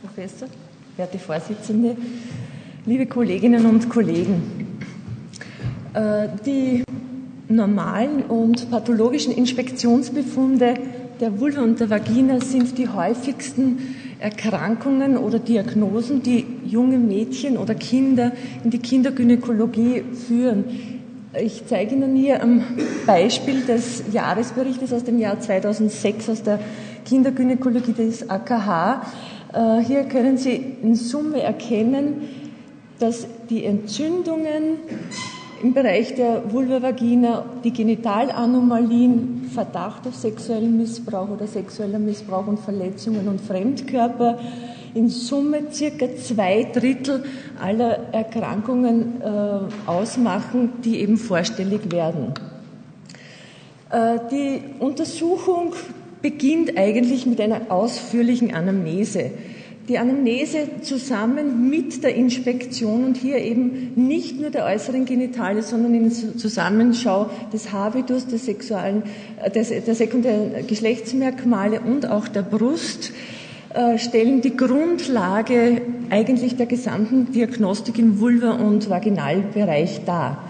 Professor, werte Vorsitzende, liebe Kolleginnen und Kollegen. Äh, die normalen und pathologischen Inspektionsbefunde der Vulva und der Vagina sind die häufigsten Erkrankungen oder Diagnosen, die junge Mädchen oder Kinder in die Kindergynäkologie führen. Ich zeige Ihnen hier am Beispiel des Jahresberichtes aus dem Jahr 2006 aus der Kindergynäkologie des AKH. Äh, hier können Sie in Summe erkennen, dass die Entzündungen im Bereich der Vulva-Vagina, die Genitalanomalien, Verdacht auf sexuellen Missbrauch oder sexueller Missbrauch und Verletzungen und Fremdkörper in Summe circa zwei Drittel aller Erkrankungen äh, ausmachen, die eben vorstellig werden. Äh, die Untersuchung beginnt eigentlich mit einer ausführlichen Anamnese. Die Anamnese zusammen mit der Inspektion und hier eben nicht nur der äußeren Genitale, sondern in Zusammenschau des Habitus, des sexuellen, äh, des, der sekundären Geschlechtsmerkmale und auch der Brust äh, stellen die Grundlage eigentlich der gesamten Diagnostik im Vulva- und Vaginalbereich dar.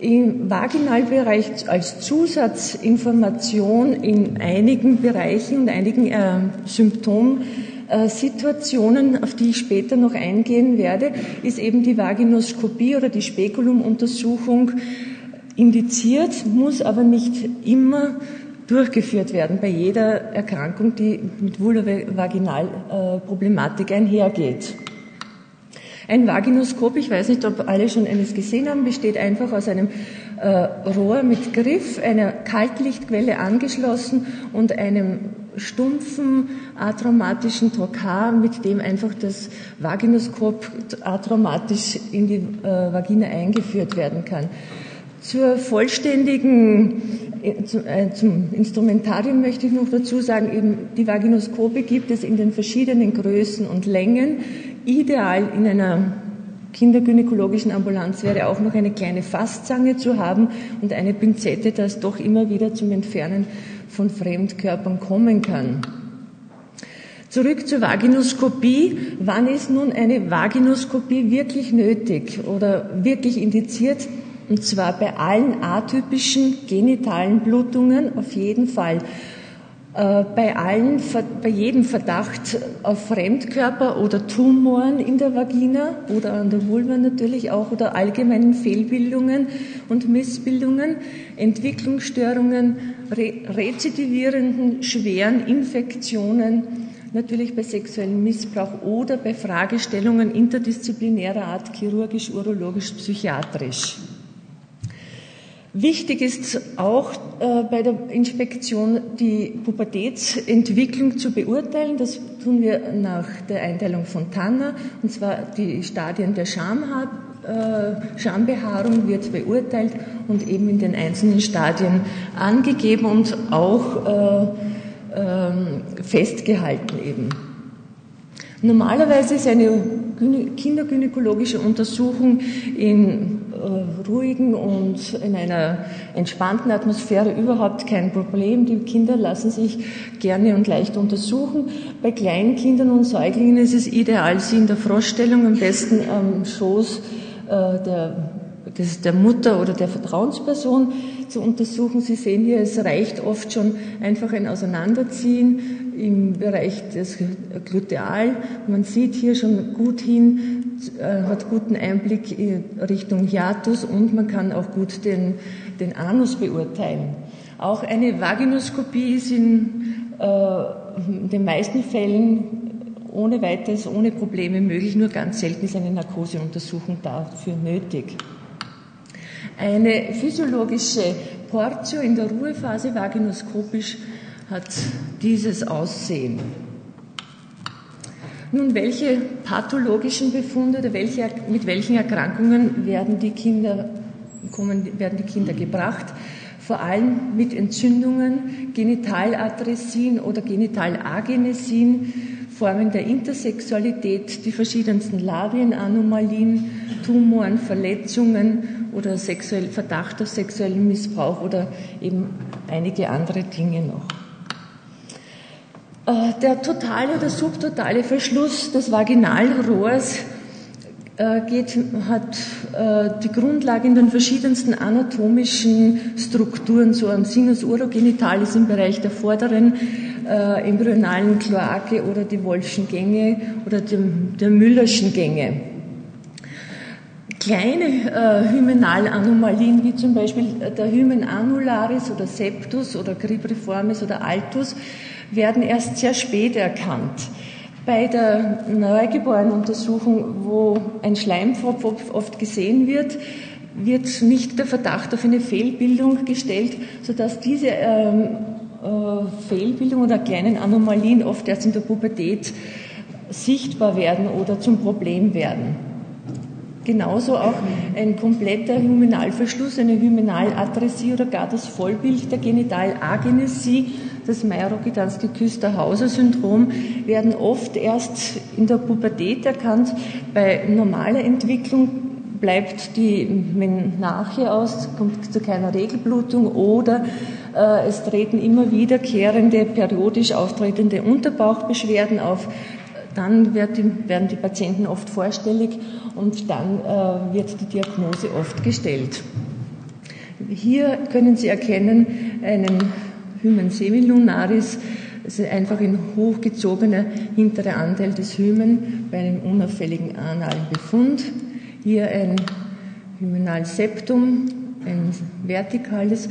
Im Vaginalbereich als Zusatzinformation in einigen Bereichen und einigen äh, Symptomsituationen, auf die ich später noch eingehen werde, ist eben die Vaginoskopie oder die Spekulumuntersuchung indiziert, muss aber nicht immer durchgeführt werden bei jeder Erkrankung, die mit Vulva-Vaginalproblematik einhergeht. Ein Vaginoskop, ich weiß nicht, ob alle schon eines gesehen haben, besteht einfach aus einem äh, Rohr mit Griff, einer Kaltlichtquelle angeschlossen und einem stumpfen atraumatischen Trokar, mit dem einfach das Vaginoskop atraumatisch in die äh, Vagina eingeführt werden kann. Zur vollständigen, äh, äh, zum Instrumentarium möchte ich noch dazu sagen, eben die Vaginoskope gibt es in den verschiedenen Größen und Längen. Ideal in einer kindergynäkologischen Ambulanz wäre auch noch eine kleine Fasszange zu haben und eine Pinzette, das doch immer wieder zum Entfernen von Fremdkörpern kommen kann. Zurück zur Vaginoskopie. Wann ist nun eine Vaginoskopie wirklich nötig oder wirklich indiziert? Und zwar bei allen atypischen genitalen Blutungen auf jeden Fall. Äh, bei, allen, bei jedem Verdacht auf Fremdkörper oder Tumoren in der Vagina oder an der Vulva natürlich auch oder allgemeinen Fehlbildungen und Missbildungen, Entwicklungsstörungen, re rezidivierenden schweren Infektionen, natürlich bei sexuellem Missbrauch oder bei Fragestellungen interdisziplinärer Art, chirurgisch, urologisch, psychiatrisch. Wichtig ist auch äh, bei der Inspektion die Pubertätsentwicklung zu beurteilen. Das tun wir nach der Einteilung von Tanner, und zwar die Stadien der Schamhaar, äh, Schambehaarung wird beurteilt und eben in den einzelnen Stadien angegeben und auch äh, äh, festgehalten eben. Normalerweise ist eine kindergynäkologische Untersuchung in äh, ruhigen und in einer entspannten Atmosphäre überhaupt kein Problem. Die Kinder lassen sich gerne und leicht untersuchen. Bei kleinen Kindern und Säuglingen ist es ideal, sie in der Froschstellung am besten am Schoß äh, der, des, der Mutter oder der Vertrauensperson zu untersuchen. Sie sehen hier, es reicht oft schon einfach ein Auseinanderziehen im Bereich des Gluteal. Man sieht hier schon gut hin, äh, hat guten Einblick in Richtung Hiatus und man kann auch gut den, den Anus beurteilen. Auch eine Vaginoskopie ist in, äh, den meisten Fällen ohne weiteres, ohne Probleme möglich, nur ganz selten ist eine Narkoseuntersuchung dafür nötig. Eine physiologische Portio in der Ruhephase vaginoskopisch hat dieses Aussehen. Nun, welche pathologischen Befunde oder welche, mit welchen Erkrankungen werden die Kinder, kommen, werden die Kinder gebracht? Vor allem mit Entzündungen, Genitaladressin oder Genitalagenesin, Formen der Intersexualität, die verschiedensten Labienanomalien, Tumoren, Verletzungen oder sexuell, Verdacht auf sexuellen Missbrauch oder eben einige andere Dinge noch. Äh, der totale oder subtotale Verschluss des Vaginalrohrs äh, geht, hat äh, die Grundlage in den verschiedensten anatomischen Strukturen, so am Sinus urogenitalis im Bereich der vorderen äh, embryonalen Kloake oder die Wolfschen Gänge oder dem, der Müllerschen Gänge. Kleine äh, Hymenalanomalien, wie zum Beispiel der Hymen annularis oder septus oder cribriformis oder altus, werden erst sehr spät erkannt. Bei der Neugeborenenuntersuchung, wo ein Schleimpfropf oft gesehen wird, wird nicht der Verdacht auf eine Fehlbildung gestellt, sodass diese ähm, äh, Fehlbildung oder kleinen Anomalien oft erst in der Pubertät sichtbar werden oder zum Problem werden. Genauso auch ein kompletter Hymenalverschluss, eine Hymenalatresie oder gar das Vollbild der Genitalagenesie das Mairo-Gdanski-Küster-Hauser-Syndrom werden oft erst in der Pubertät erkannt. Bei normaler Entwicklung bleibt die Menarche aus, kommt zu keiner Regelblutung oder äh, es treten immer wiederkehrende, periodisch auftretende Unterbauchbeschwerden auf. Dann werden die Patienten oft vorstellig und dann äh, wird die Diagnose oft gestellt. Hier können Sie erkennen einen Hymen semilunaris, also einfach ein hochgezogener hinterer Anteil des Hymen bei einem unauffälligen analen Befund. Hier ein Hymenalseptum, ein vertikales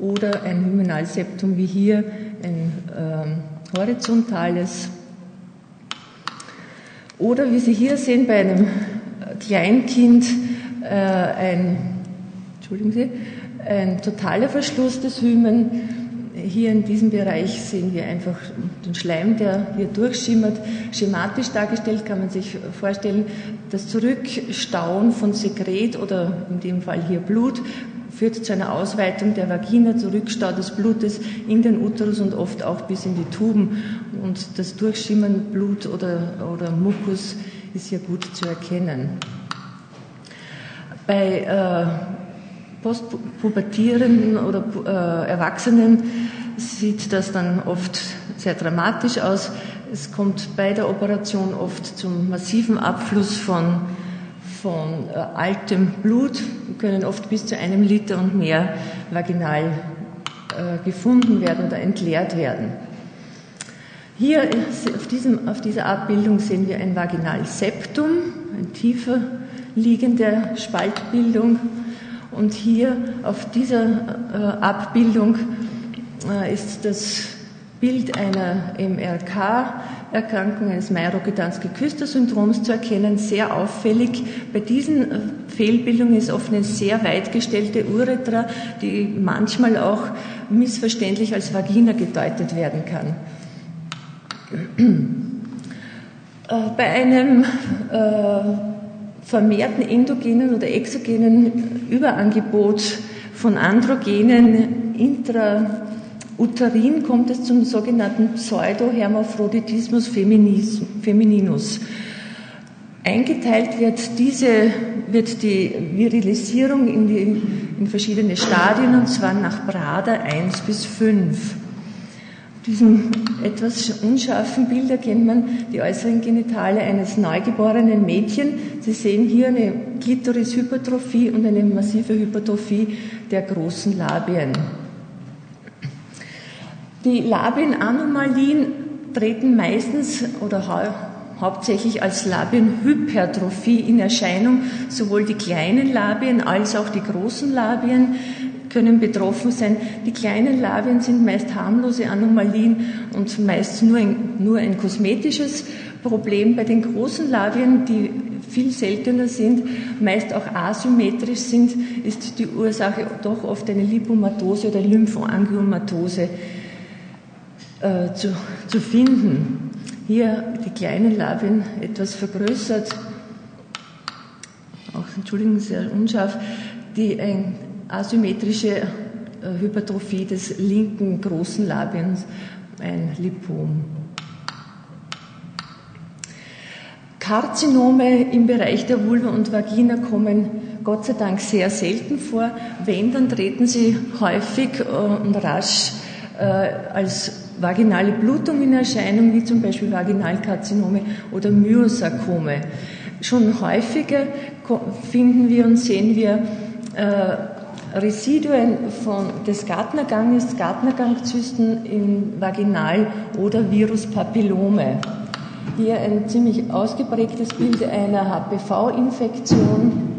oder ein Hymenalseptum wie hier ein äh, horizontales. Oder wie Sie hier sehen bei einem Kleinkind äh, ein, Entschuldigen Sie, ein totaler Verschluss des Hymen hier in diesem Bereich sehen wir einfach den Schleim, der hier durchschimmert. Schematisch dargestellt kann man sich vorstellen, das Zurückstauen von Sekret oder in dem Fall hier Blut führt zu einer Ausweitung der Vagina, Zurückstau des Blutes in den Uterus und oft auch bis in die Tuben. Und das Durchschimmern Blut oder, oder Mukus ist hier gut zu erkennen. Bei äh, Postpubertierenden oder äh, Erwachsenen sieht das dann oft sehr dramatisch aus. Es kommt bei der Operation oft zum massiven Abfluss von, von äh, altem Blut. Wir können oft bis zu einem Liter und mehr vaginal äh, gefunden werden oder entleert werden. Hier auf, diesem, auf dieser Abbildung sehen wir ein Vaginalseptum, eine tiefer liegende Spaltbildung und hier auf dieser äh, Abbildung äh, ist das Bild einer MRK-Erkrankung, eines Mairo-Gedanski-Küster-Syndroms zu erkennen, sehr auffällig. Bei diesen äh, Fehlbildungen ist oft eine sehr weit gestellte Uretra, die manchmal auch missverständlich als Vagina gedeutet werden kann. Äh, bei einem äh, vermehrten endogenen oder exogenen Überangebot von Androgenen intrauterin kommt es zum sogenannten Pseudohermaphroditismus femininus. Eingeteilt wird diese, wird die Virilisierung in, die, in verschiedene Stadien und zwar nach Prada 1 bis 5 diesem etwas unscharfen Bild erkennt man die äußeren Genitale eines neugeborenen Mädchen. Sie sehen hier eine Klitorishypertrophie und eine massive Hypertrophie der großen Labien. Die Labienanomalien treten meistens oder hau hauptsächlich als Labienhypertrophie in Erscheinung. Sowohl die kleinen Labien als auch die großen Labien können betroffen sein. Die kleinen Labien sind meist harmlose Anomalien und meist nur ein, nur ein kosmetisches Problem. Bei den großen Labien, die viel seltener sind, meist auch asymmetrisch sind, ist die Ursache doch oft eine Lipomatose oder Lymphangiomatose äh, zu, zu finden. Hier die kleinen Labien etwas vergrößert, auch, Entschuldigung, sehr unscharf, die ein asymmetrische äh, Hypertrophie des linken großen Labiens, ein Lipom. Karzinome im Bereich der Vulva und Vagina kommen Gott sei Dank sehr selten vor. Wenn, dann treten sie häufig äh, und rasch äh, als vaginale Blutung in Erscheinung, wie zum Beispiel Vaginalkarzinome oder Myosarkome. Schon häufiger finden wir und sehen wir Residuen von, des Gartnerganges, Gartnergangzysten in Vaginal- oder Viruspapillome. Hier ein ziemlich ausgeprägtes Bild einer HPV-Infektion.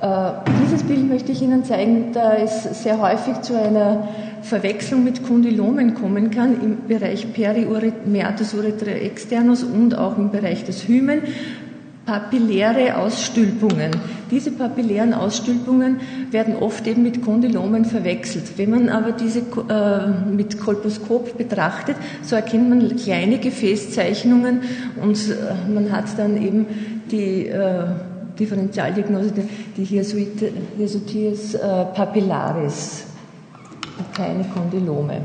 Äh, dieses Bild möchte ich Ihnen zeigen, da es sehr häufig zu einer Verwechslung mit Kondylomen kommen kann im Bereich urethra externus und auch im Bereich des Hymen papilläre Ausstülpungen. Diese papillären Ausstülpungen werden oft eben mit Kondylomen verwechselt. Wenn man aber diese äh, mit Kolposkop betrachtet, so erkennt man kleine Gefäßzeichnungen und äh, man hat dann eben die äh, Differentialdiagnose, die Hirsutis äh, papillaris, keine Kondylome.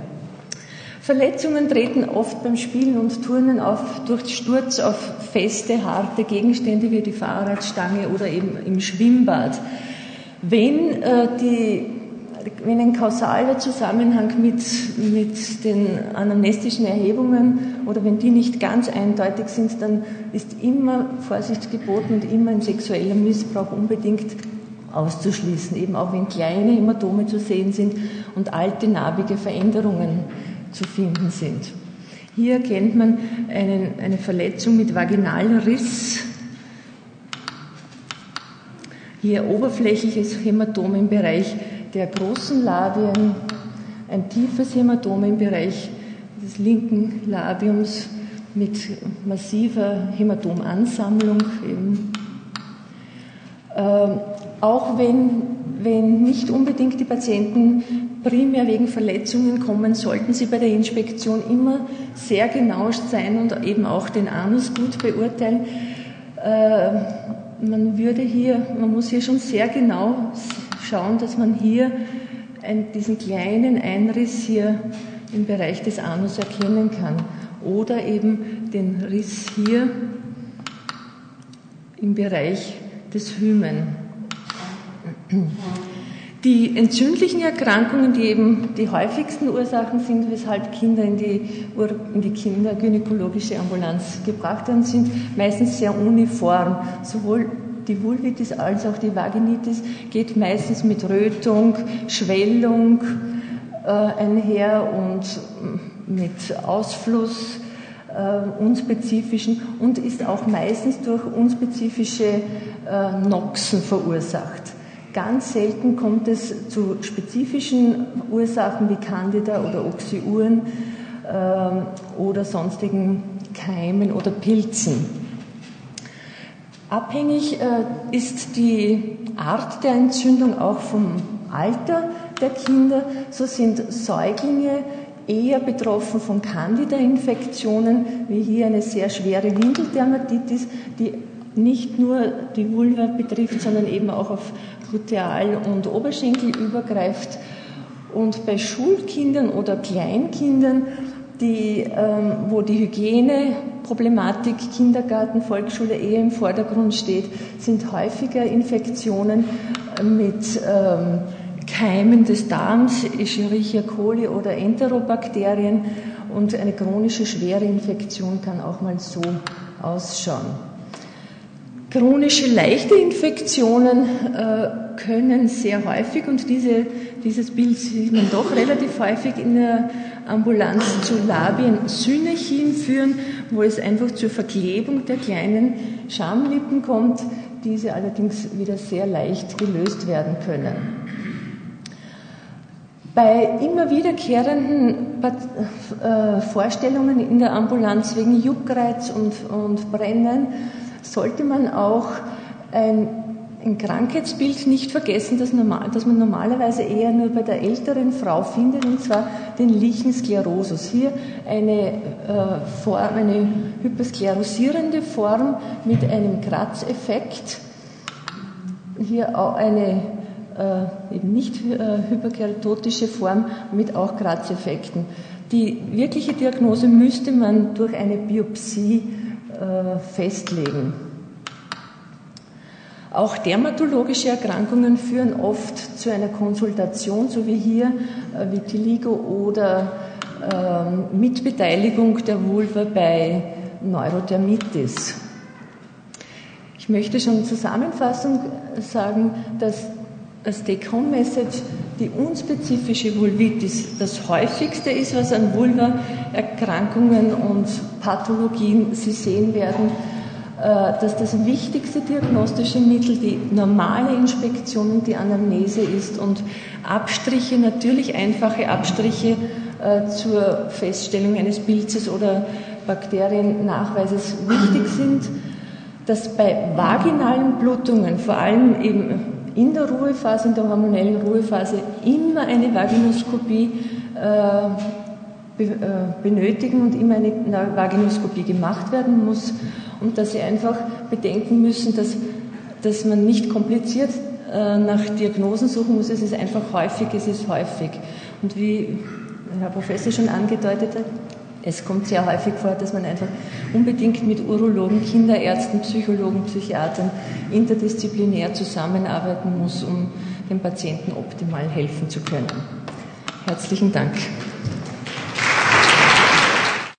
Verletzungen treten oft beim Spielen und Turnen auf durch Sturz auf feste, harte Gegenstände wie die Fahrradstange oder eben im Schwimmbad. Wenn, äh, die, wenn ein kausaler Zusammenhang mit, mit den anamnestischen Erhebungen oder wenn die nicht ganz eindeutig sind, dann ist immer Vorsicht geboten und immer ein sexueller Missbrauch unbedingt auszuschließen, eben auch wenn kleine Hämatome zu sehen sind und alte narbige Veränderungen zu finden sind. Hier kennt man einen, eine Verletzung mit Vaginalriss. Hier oberflächliches Hämatom im Bereich der großen Labien, ein tiefes Hämatom im Bereich des linken Labiums mit massiver Hämatomansammlung. Eben. Ähm, auch wenn, wenn nicht unbedingt die Patienten primär wegen Verletzungen kommen, sollten Sie bei der Inspektion immer sehr genau sein und eben auch den Anus gut beurteilen. Äh, man würde hier, man muss hier schon sehr genau schauen, dass man hier diesen kleinen Einriss hier im Bereich des Anus erkennen kann. Oder eben den Riss hier im Bereich des Hymen. Die entzündlichen Erkrankungen, die eben die häufigsten Ursachen sind, weshalb Kinder in die, in die kindergynäkologische Ambulanz gebracht werden, sind meistens sehr uniform. Sowohl die Vulvitis als auch die Vaginitis geht meistens mit Rötung, Schwellung äh, einher und mit Ausfluss äh, unspezifischen und ist auch meistens durch unspezifische äh, Noxen verursacht. Ganz selten kommt es zu spezifischen Ursachen wie Candida oder Oxyuren äh, oder sonstigen Keimen oder Pilzen. Abhängig äh, ist die Art der Entzündung auch vom Alter der Kinder. So sind Säuglinge eher betroffen von Candida-Infektionen, wie hier eine sehr schwere Windeldermatitis, die nicht nur die Vulva betrifft, sondern eben auch auf Gluteal- und Oberschenkel übergreift. Und bei Schulkindern oder Kleinkindern, die, ähm, wo die Hygieneproblematik Kindergarten, Volksschule eher im Vordergrund steht, sind häufiger Infektionen mit ähm, Keimen des Darms, Escherichia coli oder Enterobakterien und eine chronische schwere Infektion kann auch mal so ausschauen. Chronische leichte Infektionen äh, können sehr häufig, und diese, dieses Bild sieht man doch relativ häufig in der Ambulanz zu Labien-Synechien führen, wo es einfach zur Verklebung der kleinen Schamlippen kommt, diese allerdings wieder sehr leicht gelöst werden können. Bei immer wiederkehrenden äh, Vorstellungen in der Ambulanz wegen Juckreiz und, und Brennen sollte man auch ein, ein Krankheitsbild nicht vergessen, das, normal, das, man normalerweise eher nur bei der älteren Frau findet, und zwar den Lichensklerosus. Hier eine, äh, Form, eine hypersklerosierende Form mit einem Kratzeffekt. Hier auch eine äh, eben nicht äh, hyperkeratotische Form mit auch Kratzeffekten. Die wirkliche Diagnose müsste man durch eine Biopsie äh, festlegen. Auch dermatologische Erkrankungen führen oft zu einer Konsultation, so wie hier äh, Vitiligo oder ähm, Mitbeteiligung der Vulva bei Neurodermitis. Ich möchte schon Zusammenfassung sagen, dass das Take-Home-Message die unspezifische Vulvitis das häufigste ist, was an Vulva-Erkrankungen und Pathologien Sie sehen werden, äh, dass das wichtigste diagnostische Mittel die normale Inspektion und die Anamnese ist und Abstriche, natürlich einfache Abstriche äh, zur Feststellung eines Pilzes oder Bakteriennachweises wichtig sind, dass bei vaginalen Blutungen, vor allem eben in der Ruhephase, in der hormonellen Ruhephase, immer eine Vaginoskopie äh, äh, benötigen und immer eine Vaginoskopie gemacht werden muss und dass sie einfach bedenken müssen, dass, dass man nicht kompliziert äh, nach Diagnosen suchen muss, es ist einfach häufig, es ist häufig. Und wie Herr Professor schon angedeutet hat, es kommt sehr häufig vor, dass man einfach unbedingt mit Urologen, Kinderärzten, Psychologen, Psychiatern interdisziplinär zusammenarbeiten muss, um dem Patienten optimal helfen zu können. Herzlichen Dank.